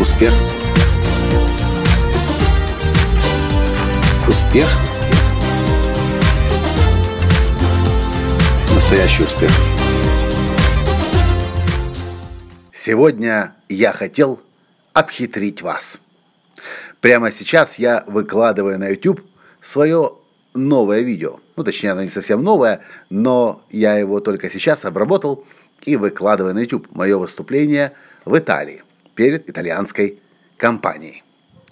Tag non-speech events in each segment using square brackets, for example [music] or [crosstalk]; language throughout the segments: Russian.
Успех. Успех. Настоящий успех. Сегодня я хотел обхитрить вас. Прямо сейчас я выкладываю на YouTube свое новое видео. Ну, точнее, оно не совсем новое, но я его только сейчас обработал и выкладываю на YouTube мое выступление в Италии перед итальянской компанией.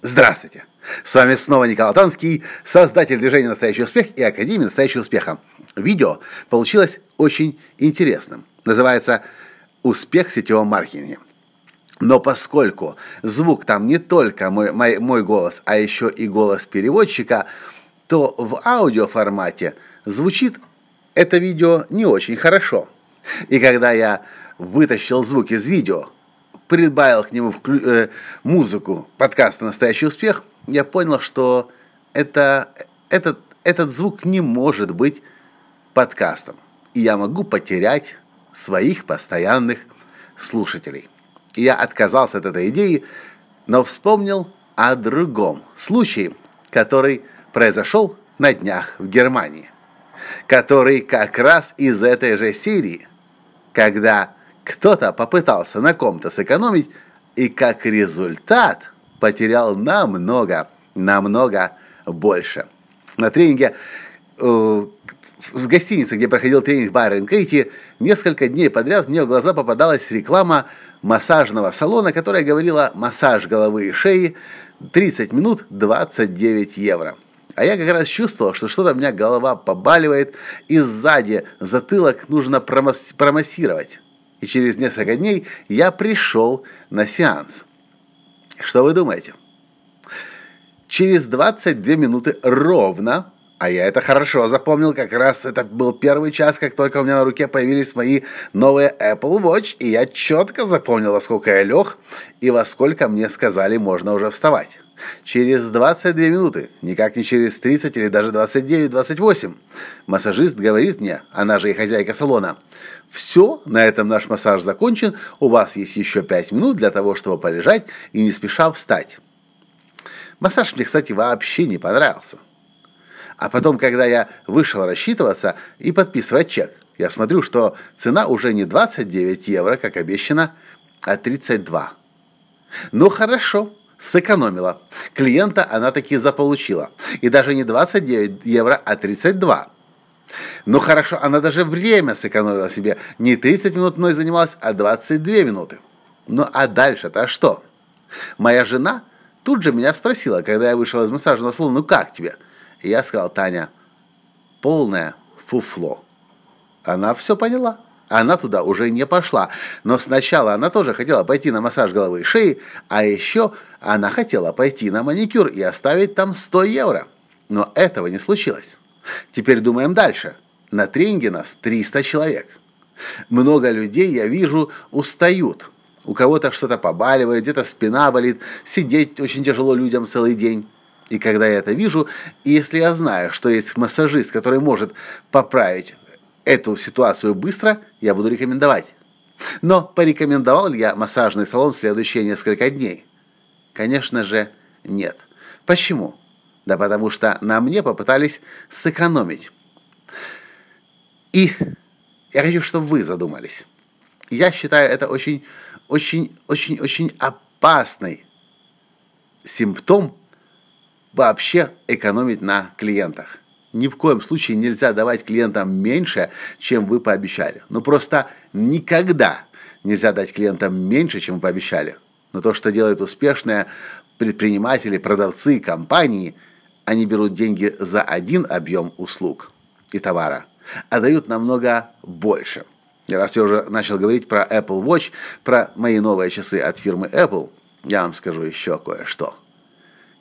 Здравствуйте! С вами снова Николай Танский, создатель движения «Настоящий успех» и Академии «Настоящего успеха». Видео получилось очень интересным. Называется «Успех в сетевом маркетинге». Но поскольку звук там не только мой, мой, мой голос, а еще и голос переводчика, то в аудиоформате звучит это видео не очень хорошо. И когда я вытащил звук из видео, прибавил к нему вклю- э, музыку подкаста «Настоящий успех», я понял, что это, этот, этот звук не может быть подкастом. И я могу потерять своих постоянных слушателей. Я отказался от этой идеи, но вспомнил о другом случае, который произошел на днях в Германии, который как раз из этой же серии, когда кто-то попытался на ком-то сэкономить и как результат потерял намного, намного больше. На тренинге э, в гостинице, где проходил тренинг Байрон Кейти, несколько дней подряд мне в глаза попадалась реклама массажного салона, которая говорила «массаж головы и шеи, 30 минут, 29 евро». А я как раз чувствовал, что что-то у меня голова побаливает, и сзади затылок нужно промасс промассировать. И через несколько дней я пришел на сеанс. Что вы думаете? Через 22 минуты ровно а я это хорошо запомнил, как раз это был первый час, как только у меня на руке появились мои новые Apple Watch, и я четко запомнил, во сколько я лег и во сколько мне сказали, можно уже вставать. Через 22 минуты, никак не через 30 или даже 29-28, массажист говорит мне, она же и хозяйка салона, «Все, на этом наш массаж закончен, у вас есть еще 5 минут для того, чтобы полежать и не спеша встать». Массаж мне, кстати, вообще не понравился. А потом, когда я вышел рассчитываться и подписывать чек, я смотрю, что цена уже не 29 евро, как обещано, а 32. Ну хорошо, сэкономила. Клиента она таки заполучила. И даже не 29 евро, а 32. Ну хорошо, она даже время сэкономила себе. Не 30 минут мной занималась, а 22 минуты. Ну а дальше-то что? Моя жена тут же меня спросила, когда я вышел из массажного салона, ну как тебе? И я сказал, Таня, полное фуфло. Она все поняла. Она туда уже не пошла. Но сначала она тоже хотела пойти на массаж головы и шеи, а еще она хотела пойти на маникюр и оставить там 100 евро. Но этого не случилось. Теперь думаем дальше. На тренинге нас 300 человек. Много людей, я вижу, устают. У кого-то что-то побаливает, где-то спина болит, сидеть очень тяжело людям целый день. И когда я это вижу, и если я знаю, что есть массажист, который может поправить эту ситуацию быстро, я буду рекомендовать. Но порекомендовал ли я массажный салон в следующие несколько дней? Конечно же, нет. Почему? Да потому что на мне попытались сэкономить. И я хочу, чтобы вы задумались. Я считаю это очень, очень, очень, очень опасный симптом вообще экономить на клиентах. Ни в коем случае нельзя давать клиентам меньше, чем вы пообещали. Ну просто никогда нельзя дать клиентам меньше, чем вы пообещали. Но то, что делают успешные предприниматели, продавцы, компании, они берут деньги за один объем услуг и товара, а дают намного больше. И раз я уже начал говорить про Apple Watch, про мои новые часы от фирмы Apple, я вам скажу еще кое-что.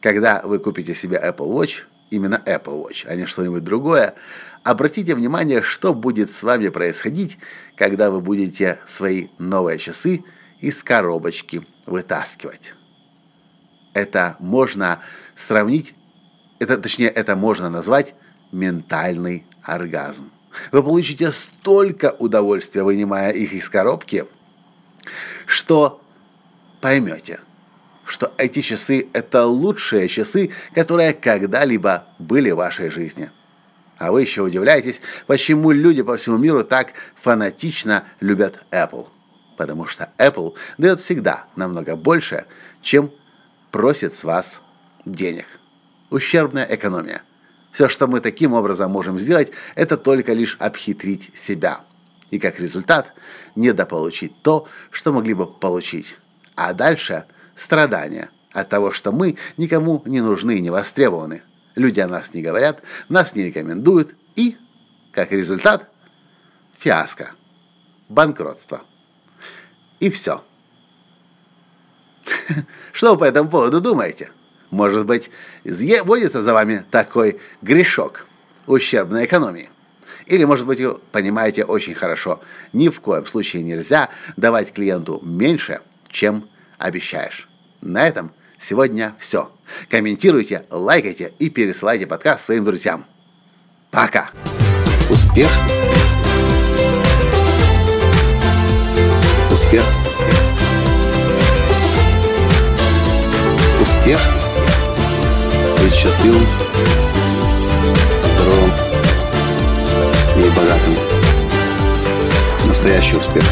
Когда вы купите себе Apple Watch, именно Apple Watch, а не что-нибудь другое, обратите внимание, что будет с вами происходить, когда вы будете свои новые часы из коробочки вытаскивать. Это можно сравнить, это, точнее, это можно назвать ментальный оргазм. Вы получите столько удовольствия, вынимая их из коробки, что поймете – что эти часы – это лучшие часы, которые когда-либо были в вашей жизни. А вы еще удивляетесь, почему люди по всему миру так фанатично любят Apple. Потому что Apple дает всегда намного больше, чем просит с вас денег. Ущербная экономия. Все, что мы таким образом можем сделать, это только лишь обхитрить себя. И как результат, недополучить то, что могли бы получить. А дальше страдания от того, что мы никому не нужны и не востребованы. Люди о нас не говорят, нас не рекомендуют и, как результат, фиаско, банкротство. И все. [laughs] Что вы по этому поводу думаете? Может быть, водится за вами такой грешок ущербной экономии? Или, может быть, вы понимаете очень хорошо, ни в коем случае нельзя давать клиенту меньше, чем обещаешь. На этом сегодня все. Комментируйте, лайкайте и пересылайте подкаст своим друзьям. Пока! Успех! Успех! Успех! Быть счастливым, здоровым и богатым. Настоящий успех!